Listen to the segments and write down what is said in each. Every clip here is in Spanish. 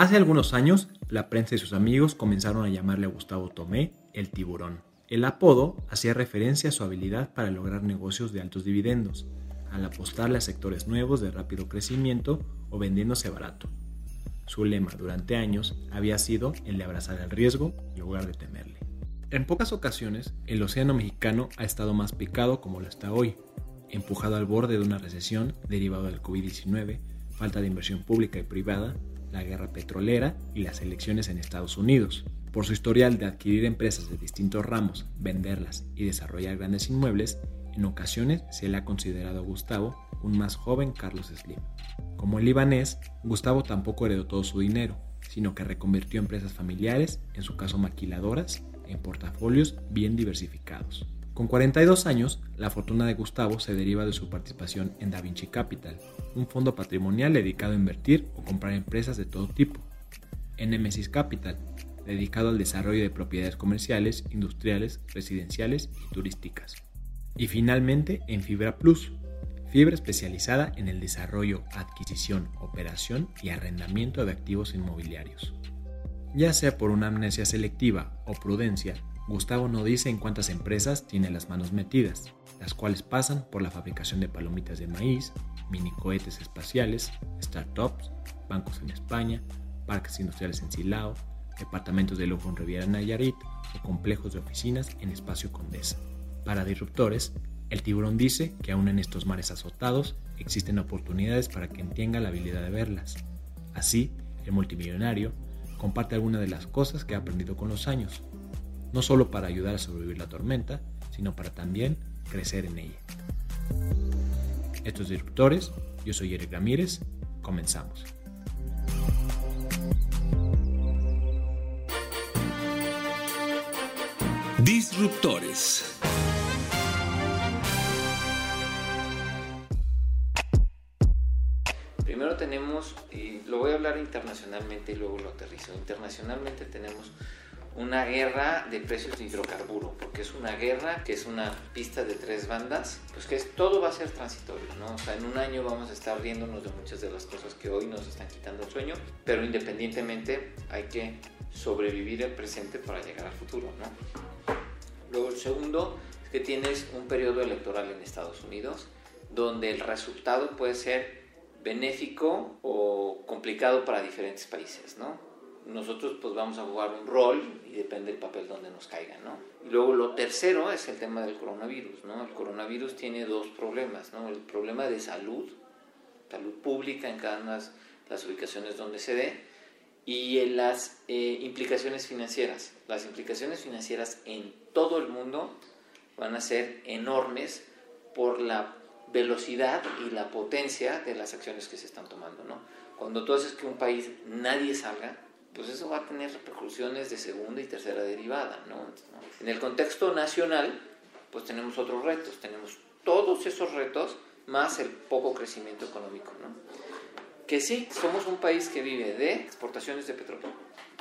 Hace algunos años, la prensa y sus amigos comenzaron a llamarle a Gustavo Tomé el tiburón. El apodo hacía referencia a su habilidad para lograr negocios de altos dividendos, al apostarle a sectores nuevos de rápido crecimiento o vendiéndose barato. Su lema durante años había sido el de abrazar el riesgo en lugar de temerle. En pocas ocasiones, el océano mexicano ha estado más picado como lo está hoy, empujado al borde de una recesión derivada del COVID-19, falta de inversión pública y privada, la guerra petrolera y las elecciones en Estados Unidos. Por su historial de adquirir empresas de distintos ramos, venderlas y desarrollar grandes inmuebles, en ocasiones se le ha considerado a Gustavo un más joven Carlos Slim. Como el libanés, Gustavo tampoco heredó todo su dinero, sino que reconvirtió empresas familiares, en su caso maquiladoras, en portafolios bien diversificados. Con 42 años, la fortuna de Gustavo se deriva de su participación en Da Vinci Capital, un fondo patrimonial dedicado a invertir o comprar empresas de todo tipo. En Nemesis Capital, dedicado al desarrollo de propiedades comerciales, industriales, residenciales y turísticas. Y finalmente en Fibra Plus, fibra especializada en el desarrollo, adquisición, operación y arrendamiento de activos inmobiliarios. Ya sea por una amnesia selectiva o prudencia, Gustavo no dice en cuántas empresas tiene las manos metidas, las cuales pasan por la fabricación de palomitas de maíz, mini cohetes espaciales, startups, bancos en España, parques industriales en Silao, departamentos de lujo en Riviera Nayarit o complejos de oficinas en Espacio Condesa. Para disruptores, el tiburón dice que aún en estos mares azotados existen oportunidades para quien tenga la habilidad de verlas. Así, el multimillonario comparte algunas de las cosas que ha aprendido con los años, no solo para ayudar a sobrevivir la tormenta, sino para también crecer en ella. Estos disruptores, yo soy Eric Ramírez, comenzamos. Disruptores. Primero tenemos, y lo voy a hablar internacionalmente y luego lo aterrizo. Internacionalmente tenemos una guerra de precios de hidrocarburo, porque es una guerra que es una pista de tres bandas, pues que es, todo va a ser transitorio, ¿no? O sea, en un año vamos a estar riéndonos de muchas de las cosas que hoy nos están quitando el sueño, pero independientemente hay que sobrevivir el presente para llegar al futuro, ¿no? Luego el segundo es que tienes un periodo electoral en Estados Unidos donde el resultado puede ser benéfico o complicado para diferentes países, ¿no? Nosotros pues vamos a jugar un rol y depende del papel donde nos caiga, ¿no? Y luego lo tercero es el tema del coronavirus, ¿no? El coronavirus tiene dos problemas, ¿no? El problema de salud, salud pública en cada una de las ubicaciones donde se dé y en las eh, implicaciones financieras. Las implicaciones financieras en todo el mundo van a ser enormes por la velocidad y la potencia de las acciones que se están tomando, ¿no? Cuando tú haces que un país nadie salga, pues eso va a tener repercusiones de segunda y tercera derivada, ¿no? En el contexto nacional, pues tenemos otros retos, tenemos todos esos retos más el poco crecimiento económico, ¿no? Que sí, somos un país que vive de exportaciones de petróleo,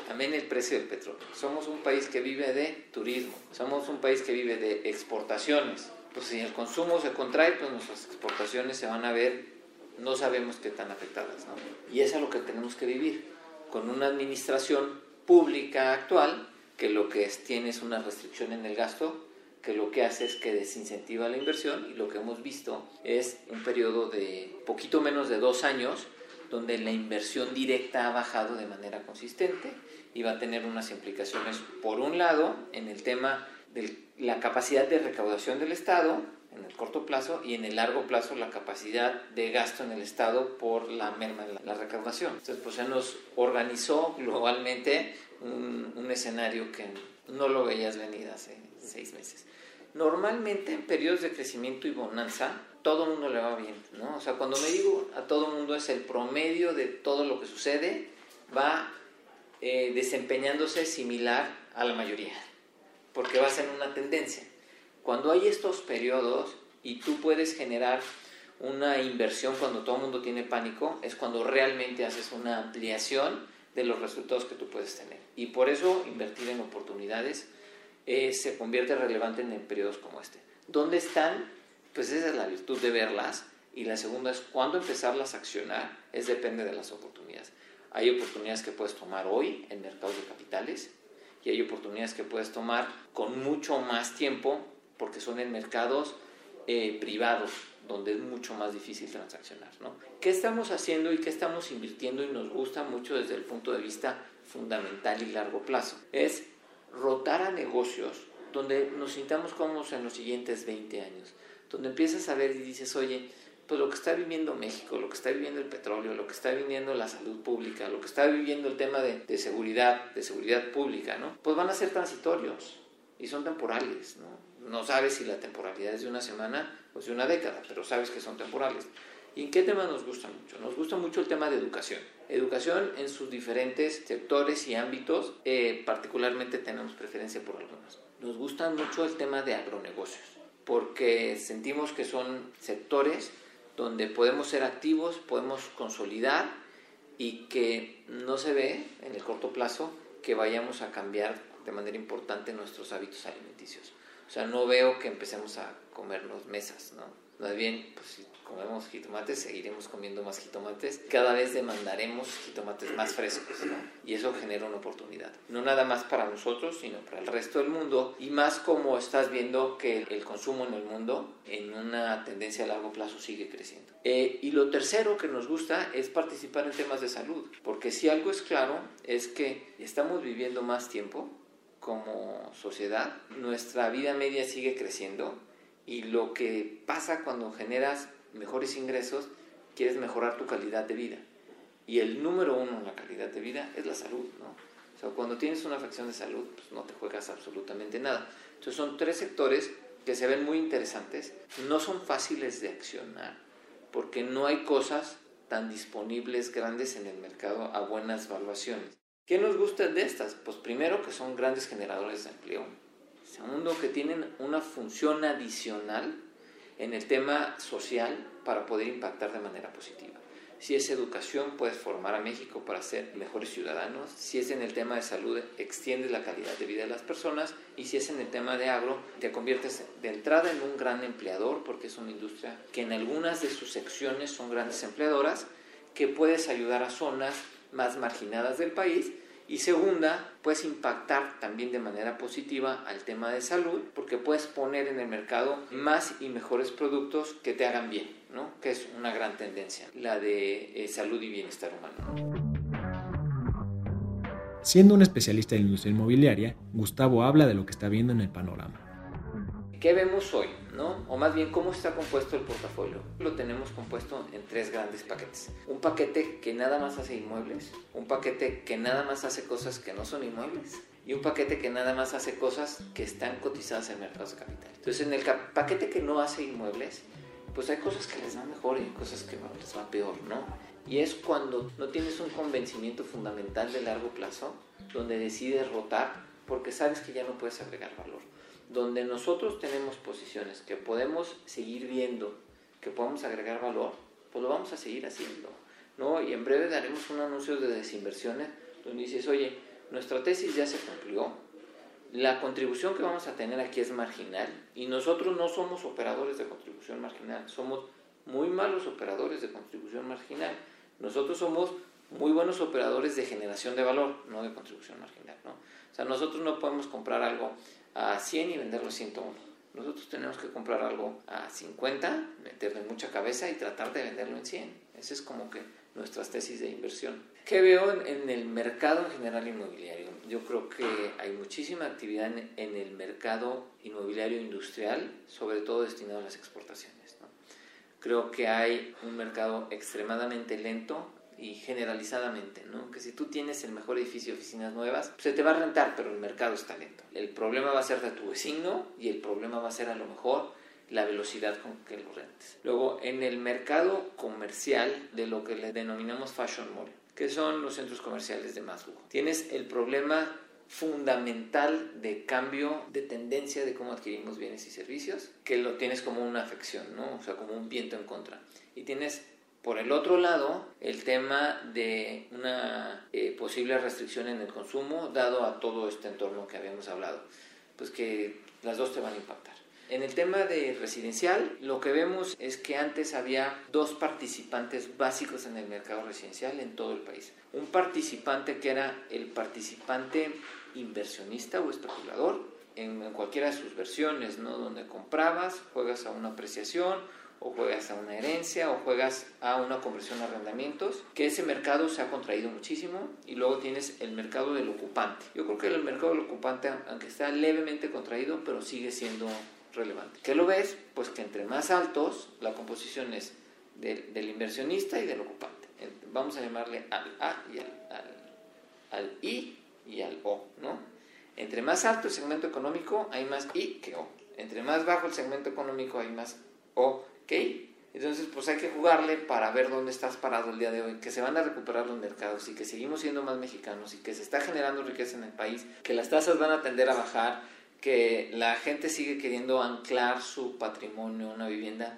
también el precio del petróleo. Somos un país que vive de turismo, somos un país que vive de exportaciones. Pues si el consumo se contrae, pues nuestras exportaciones se van a ver, no sabemos qué tan afectadas, ¿no? Y eso es lo que tenemos que vivir con una administración pública actual que lo que tiene es una restricción en el gasto, que lo que hace es que desincentiva la inversión y lo que hemos visto es un periodo de poquito menos de dos años donde la inversión directa ha bajado de manera consistente y va a tener unas implicaciones, por un lado, en el tema de la capacidad de recaudación del Estado, en el corto plazo y en el largo plazo la capacidad de gasto en el Estado por la merma de la, recaudación. Entonces, pues se nos organizó globalmente un, un, escenario que no lo veías venir hace seis meses. Normalmente en periodos de crecimiento y bonanza, todo el mundo le va bien, ¿no? O sea, cuando me digo a todo el mundo es el promedio de todo lo que sucede, va eh, desempeñándose similar a la mayoría, porque va a ser una tendencia. Cuando hay estos periodos y tú puedes generar una inversión cuando todo el mundo tiene pánico, es cuando realmente haces una ampliación de los resultados que tú puedes tener. Y por eso invertir en oportunidades eh, se convierte relevante en periodos como este. ¿Dónde están? Pues esa es la virtud de verlas. Y la segunda es cuándo empezarlas a accionar, es depende de las oportunidades. Hay oportunidades que puedes tomar hoy en mercados de capitales y hay oportunidades que puedes tomar con mucho más tiempo porque son en mercados eh, privados donde es mucho más difícil transaccionar. ¿no? ¿Qué estamos haciendo y qué estamos invirtiendo y nos gusta mucho desde el punto de vista fundamental y largo plazo? Es rotar a negocios donde nos sintamos cómodos en los siguientes 20 años, donde empiezas a ver y dices, oye, pues lo que está viviendo México, lo que está viviendo el petróleo, lo que está viviendo la salud pública, lo que está viviendo el tema de, de seguridad, de seguridad pública, ¿no? Pues van a ser transitorios y son temporales, ¿no? No sabes si la temporalidad es de una semana o de una década, pero sabes que son temporales. ¿Y en qué tema nos gusta mucho? Nos gusta mucho el tema de educación. Educación en sus diferentes sectores y ámbitos, eh, particularmente tenemos preferencia por algunos. Nos gusta mucho el tema de agronegocios, porque sentimos que son sectores donde podemos ser activos, podemos consolidar y que no se ve en el corto plazo que vayamos a cambiar de manera importante nuestros hábitos alimenticios. O sea, no veo que empecemos a comernos mesas, ¿no? Más bien, pues si comemos jitomates, seguiremos comiendo más jitomates. Cada vez demandaremos jitomates más frescos, ¿no? Y eso genera una oportunidad. No nada más para nosotros, sino para el resto del mundo. Y más como estás viendo que el consumo en el mundo, en una tendencia a largo plazo, sigue creciendo. Eh, y lo tercero que nos gusta es participar en temas de salud. Porque si algo es claro, es que estamos viviendo más tiempo como sociedad. Nuestra vida media sigue creciendo y lo que pasa cuando generas mejores ingresos, quieres mejorar tu calidad de vida. Y el número uno en la calidad de vida es la salud, ¿no? O sea, cuando tienes una afección de salud, pues no te juegas absolutamente nada. Entonces son tres sectores que se ven muy interesantes, no son fáciles de accionar, porque no hay cosas tan disponibles grandes en el mercado a buenas valuaciones. ¿Qué nos gusta de estas? Pues primero que son grandes generadores de empleo, Segundo, que tienen una función adicional en el tema social para poder impactar de manera positiva. Si es educación, puedes formar a México para ser mejores ciudadanos. Si es en el tema de salud, extiendes la calidad de vida de las personas. Y si es en el tema de agro, te conviertes de entrada en un gran empleador, porque es una industria que en algunas de sus secciones son grandes empleadoras, que puedes ayudar a zonas más marginadas del país y segunda, puedes impactar también de manera positiva al tema de salud porque puedes poner en el mercado más y mejores productos que te hagan bien, ¿no? que es una gran tendencia, la de eh, salud y bienestar humano. Siendo un especialista en la industria inmobiliaria, Gustavo habla de lo que está viendo en el panorama. ¿Qué vemos hoy? ¿no? O más bien, ¿cómo está compuesto el portafolio? Lo tenemos compuesto en tres grandes paquetes. Un paquete que nada más hace inmuebles, un paquete que nada más hace cosas que no son inmuebles y un paquete que nada más hace cosas que están cotizadas en mercados de capital. Entonces, en el paquete que no hace inmuebles, pues hay cosas que les van mejor y cosas que les van peor, ¿no? Y es cuando no tienes un convencimiento fundamental de largo plazo, donde decides rotar porque sabes que ya no puedes agregar valor donde nosotros tenemos posiciones que podemos seguir viendo, que podemos agregar valor, pues lo vamos a seguir haciendo. ¿no? Y en breve daremos un anuncio de desinversiones donde dices, oye, nuestra tesis ya se cumplió, la contribución que vamos a tener aquí es marginal y nosotros no somos operadores de contribución marginal, somos muy malos operadores de contribución marginal. Nosotros somos muy buenos operadores de generación de valor, no de contribución marginal. ¿no? O sea, nosotros no podemos comprar algo a 100 y venderlo a 101. Nosotros tenemos que comprar algo a 50, meterle mucha cabeza y tratar de venderlo en 100. Esa es como que nuestras tesis de inversión. ¿Qué veo en, el mercado en general inmobiliario? Yo creo que hay muchísima actividad en, el mercado inmobiliario industrial, sobre todo destinado a las exportaciones. Creo que hay un mercado extremadamente lento y generalizadamente, ¿no? Que si tú tienes el mejor edificio de oficinas nuevas, se te va a rentar, pero el mercado está lento. El problema va a ser de tu vecino y el problema va a ser a lo mejor la velocidad con que lo rentes. Luego, en el mercado comercial de lo que le denominamos fashion mall, que son los centros comerciales de más lujo, tienes el problema fundamental de cambio de tendencia de cómo adquirimos bienes y servicios, que lo tienes como una afección, ¿no? O sea, como un viento en contra. Y tienes por el otro lado, el tema de una eh, posible restricción en el consumo, dado a todo este entorno que habíamos hablado, pues que las dos te van a impactar. En el tema de residencial, lo que vemos es que antes había dos participantes básicos en el mercado residencial en todo el país. Un participante que era el participante inversionista o especulador, en, cualquiera de sus versiones, ¿no? Donde comprabas, juegas a una apreciación o juegas a una herencia o juegas a una conversión a arrendamientos, que ese mercado se ha contraído muchísimo y luego tienes el mercado del ocupante. Yo creo que el mercado del ocupante, aunque está levemente contraído, pero sigue siendo relevante. ¿Qué lo ves? Pues que entre más altos la composición es del, inversionista y del ocupante. Vamos a llamarle al A y al, al, al I y al O, ¿no? Entre más alto el segmento económico hay más I que O. Entre más bajo el segmento económico hay más O entonces, pues hay que jugarle para ver dónde estás parado el día de hoy, que se van a recuperar los mercados y que seguimos siendo más mexicanos y que se está generando riqueza en el país, que las tasas van a tender a bajar, que la gente sigue queriendo anclar su patrimonio, una vivienda.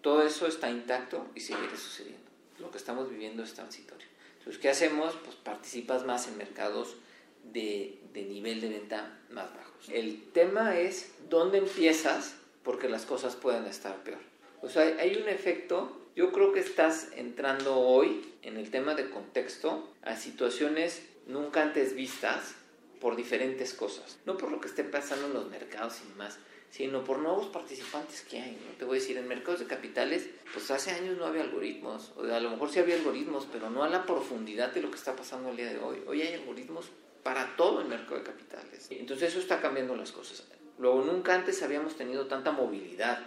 Todo eso está intacto y seguirá sucediendo. Lo que estamos viviendo es transitorio. Entonces, ¿qué hacemos? Pues participas más en mercados de, de nivel de venta más bajos. El tema es dónde empiezas porque las cosas pueden estar peor. O sea, hay un efecto, yo creo que estás entrando hoy en el tema de contexto a situaciones nunca antes vistas por diferentes cosas. No por lo que esté pasando en los mercados y demás, sino por nuevos participantes que hay. ¿no? Te voy a decir, en mercados de capitales, pues hace años no había algoritmos, o a lo mejor sí había algoritmos, pero no a la profundidad de lo que está pasando el día de hoy. Hoy hay algoritmos para todo el mercado de capitales. Entonces eso está cambiando las cosas. Luego, nunca antes habíamos tenido tanta movilidad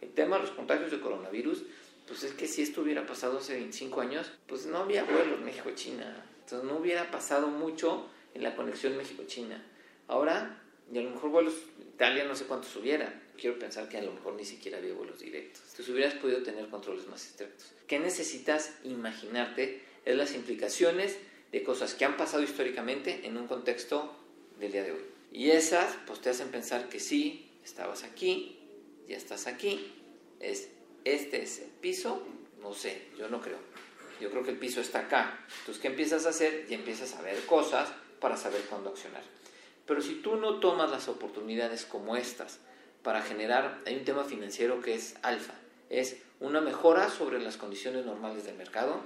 el tema de los contagios de coronavirus, pues es que si esto hubiera pasado hace 25 años, pues no había vuelos México-China. Entonces no hubiera pasado mucho en la conexión México-China. Ahora, y a lo mejor vuelos Italia no sé cuántos hubiera. Quiero pensar que a lo mejor ni siquiera había vuelos directos. Entonces hubieras podido tener controles más estrictos. ¿Qué necesitas imaginarte? Es las implicaciones de cosas que han pasado históricamente en un contexto del día de hoy. Y esas, pues te hacen pensar que sí, estabas aquí, ya estás aquí, es, este es el piso, no sé, yo no creo. Yo creo que el piso está acá. Entonces, ¿qué empiezas a hacer? Y empiezas a ver cosas para saber cuándo accionar. Pero si tú no tomas las oportunidades como estas para generar, hay un tema financiero que es alfa, es una mejora sobre las condiciones normales del mercado,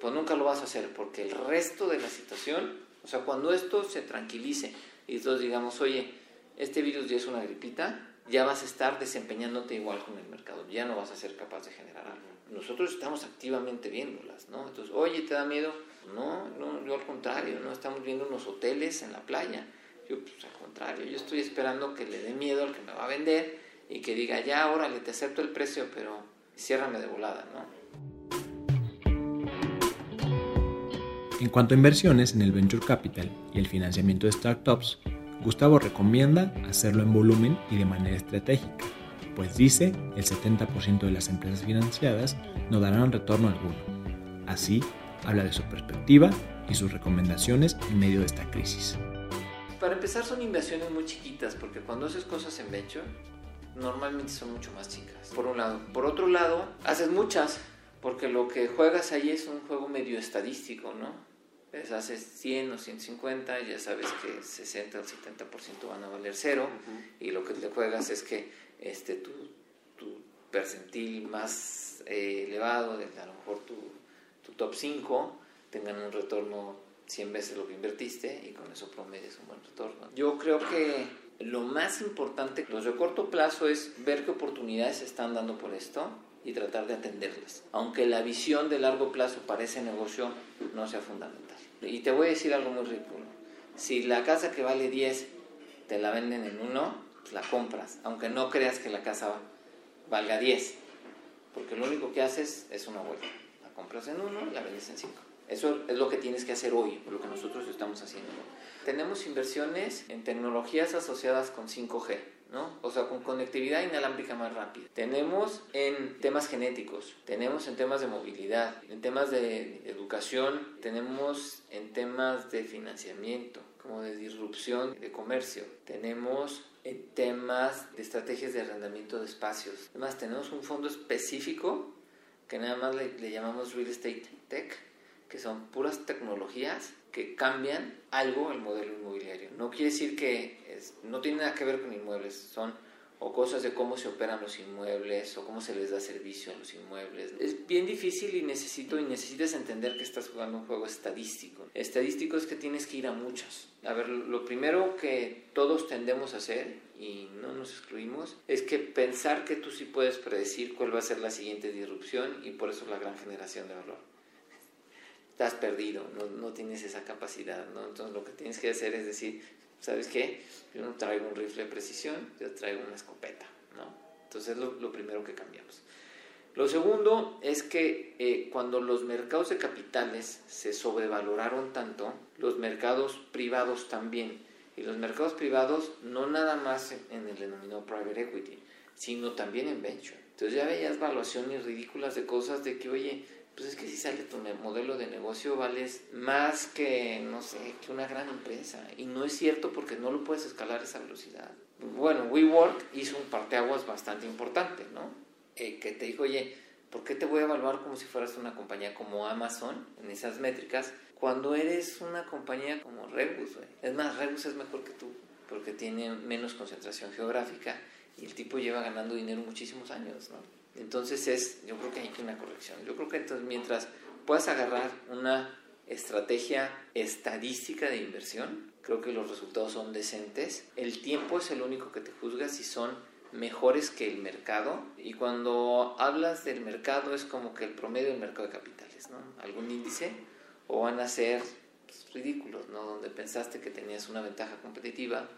pues nunca lo vas a hacer porque el resto de la situación, o sea, cuando esto se tranquilice y todos digamos, oye, este virus ya es una gripita, ya vas a estar desempeñándote igual con el mercado, ya no vas a ser capaz de generar algo. Nosotros estamos activamente viéndolas, ¿no? Entonces, oye, ¿te da miedo? No, no, yo al contrario, no estamos viendo unos hoteles en la playa. Yo, pues al contrario, yo estoy esperando que le dé miedo al que me va a vender y que diga, ya, órale, te acepto el precio, pero ciérrame de volada, ¿no? En cuanto a inversiones en el venture capital y el financiamiento de startups, Gustavo recomienda hacerlo en volumen y de manera estratégica, pues dice el 70% de las empresas financiadas no darán retorno alguno. Así, habla de su perspectiva y sus recomendaciones en medio de esta crisis. Para empezar son inversiones muy chiquitas, porque cuando haces cosas en venture, normalmente son mucho más chicas, por un lado. Por otro lado, haces muchas, porque lo que juegas ahí es un juego medio estadístico, ¿no? Les haces 100 o 150, ya sabes que 60 o 70% van a valer cero y lo que te juegas es que este, tu, tu percentil más eh, elevado, de, a lo mejor tu, tu top 5, tengan un retorno 100 veces lo que invertiste y con eso promedies un buen retorno. Yo creo que lo más importante, los de corto plazo, es ver qué oportunidades se están dando por esto y tratar de atenderlas, aunque la visión de largo plazo para ese negocio no sea fundamental. Y te voy a decir algo muy ridículo. Si la casa que vale 10 te la venden en uno, pues la compras, aunque no creas que la casa valga 10. Porque lo único que haces es una vuelta. La compras en uno y la vendes en cinco. Eso es lo que tienes que hacer hoy, lo que nosotros estamos haciendo. Tenemos inversiones en tecnologías asociadas con 5G, ¿no? O sea, con conectividad inalámbrica más rápida. Tenemos en temas genéticos, tenemos en temas de movilidad, en temas de educación, tenemos en temas de financiamiento, como de disrupción de comercio. Tenemos en temas de estrategias de arrendamiento de espacios. Además, tenemos un fondo específico que nada más le, le llamamos Real Estate Tech, que son puras tecnologías que cambian algo el modelo inmobiliario. No quiere decir que no tiene nada que ver con inmuebles, son o cosas de cómo se operan los inmuebles o cómo se les da servicio a los inmuebles. Es bien difícil y necesito y necesitas entender que estás jugando un juego estadístico. Estadístico es que tienes que ir a muchas. A ver, lo primero que todos tendemos a hacer y no nos excluimos es que pensar que tú sí puedes predecir cuál va a ser la siguiente disrupción y por eso la gran generación de valor estás perdido, no, no, tienes esa capacidad, ¿no? Entonces lo que tienes que hacer es decir, ¿sabes qué? Yo no traigo un rifle de precisión, yo traigo una escopeta, ¿no? Entonces es lo, primero que cambiamos. Lo segundo es que eh, cuando los mercados de capitales se sobrevaloraron tanto, los mercados privados también. Y los mercados privados no nada más en el denominado private equity, sino también en venture. Entonces ya veías valuaciones ridículas de cosas de que, oye, pues es que si sale tu modelo de negocio vales más que, no sé, que una gran empresa. Y no es cierto porque no lo puedes escalar a esa velocidad. Bueno, WeWork hizo un parteaguas bastante importante, ¿no? Eh, que te dijo, oye, ¿por qué te voy a evaluar como si fueras una compañía como Amazon en esas métricas cuando eres una compañía como Rebus? Es más, Rebus es mejor que tú porque tiene menos concentración geográfica y el tipo lleva ganando dinero muchísimos años, ¿no? Entonces es, yo creo que hay una corrección. Yo creo que entonces mientras puedas agarrar una estrategia estadística de inversión, creo que los resultados son decentes. El tiempo es el único que te juzga si son mejores que el mercado. Y cuando hablas del mercado es como que el promedio del mercado de capitales, ¿no? Algún índice o van a ser pues, ridículos, ¿no? Donde pensaste que tenías una ventaja competitiva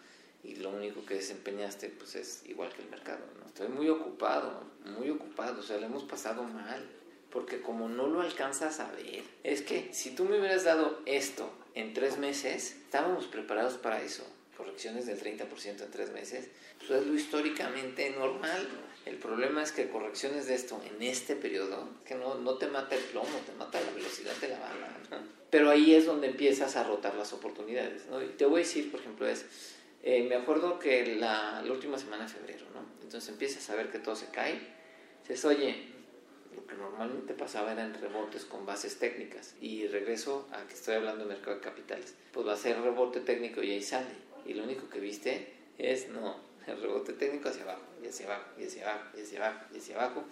y lo único que desempeñaste pues es igual que el mercado, ¿no? Estoy muy ocupado, muy ocupado, o sea, le hemos pasado mal, porque como no lo alcanzas a ver, es que si tú me hubieras dado esto en tres meses, estábamos preparados para eso, correcciones del 30% en tres meses, pues es lo históricamente normal. El problema es que correcciones de esto en este periodo, que no, no te mata el plomo, te mata la velocidad de la bala. Pero ahí es donde empiezas a rotar las oportunidades. ¿no? Y te voy a decir, por ejemplo, es eh, me acuerdo que la, la, última semana de febrero, ¿no? Entonces empiezas a ver que todo se cae. Dices, oye, lo que normalmente pasaba eran rebotes con bases técnicas. Y regreso a que estoy hablando de mercado de capitales. Pues va a ser rebote técnico y ahí sale. Y lo único que viste es, no, el rebote técnico hacia abajo, y hacia abajo, y hacia abajo, y hacia abajo, y hacia abajo.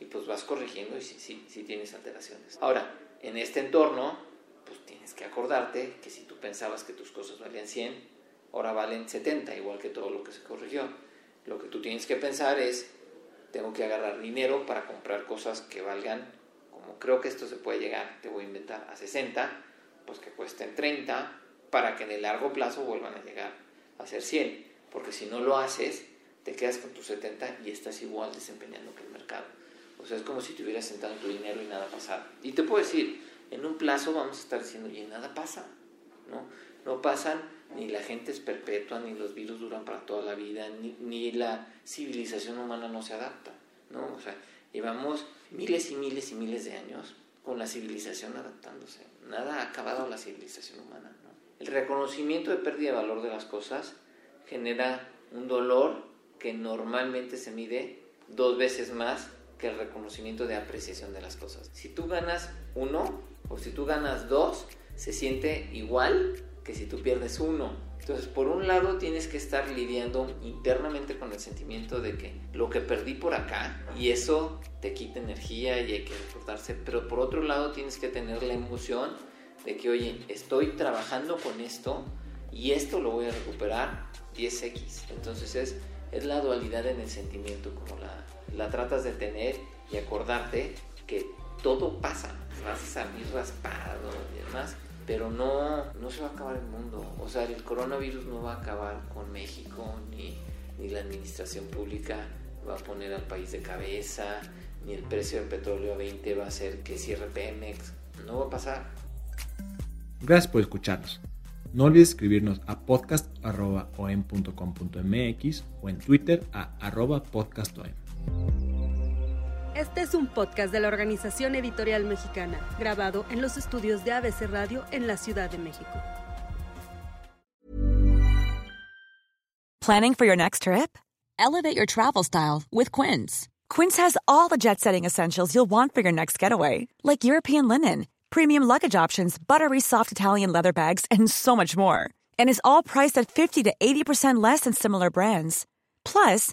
Y pues vas corrigiendo y sí, sí, sí tienes alteraciones. Ahora, en este entorno, pues tienes que acordarte que si tú pensabas que tus cosas valían 100, ahora valen 70, igual que todo lo que se corrigió. Lo que tú tienes que pensar es, tengo que agarrar dinero para comprar cosas que valgan, como creo que esto se puede llegar, te voy a inventar, a 60, pues que cuesten 30, para que en el largo plazo vuelvan a llegar a ser 100. Porque si no lo haces, te quedas con tus 70 y estás igual desempeñando que el mercado. O sea, es como si te hubieras sentado tu dinero y nada pasara. Y te puedo decir, en un plazo vamos a estar diciendo, y nada pasa, ¿no? No pasan ni la gente es perpetua, ni los virus duran para toda la vida, ni, la civilización humana no se adapta, ¿no? O sea, llevamos miles y miles y miles de años con la civilización adaptándose. Nada ha acabado la civilización humana. El reconocimiento de pérdida de valor de las cosas genera un dolor que normalmente se mide dos veces más que el reconocimiento de apreciación de las cosas. Si tú ganas uno o si tú ganas dos, se siente igual que si tú pierdes uno. Entonces, por un lado tienes que estar lidiando internamente con el sentimiento de que lo que perdí por acá y eso te quita energía y hay que recordarse, pero por otro lado tienes que tener la emoción de que, oye, estoy trabajando con esto y esto lo voy a recuperar 10x. Entonces es, es la dualidad en el sentimiento, como la, la tratas de tener y acordarte que todo pasa, vas a salir raspado y demás pero no, no se va a acabar el mundo. O sea, el coronavirus no va a acabar con México, ni, ni la administración pública va a poner al país de cabeza, ni el precio del petróleo a 20 va a hacer que cierre Pemex. No va a pasar. Gracias por escucharnos. No olvides escribirnos a podcast.om.com.mx o en Twitter a arroba podcastom. Este es un podcast de la Organización Editorial Mexicana, grabado en los estudios de ABC Radio en la Ciudad de México. Planning for your next trip? Elevate your travel style with Quince. Quince has all the jet setting essentials you'll want for your next getaway, like European linen, premium luggage options, buttery soft Italian leather bags, and so much more. And is all priced at 50 to 80% less than similar brands. Plus,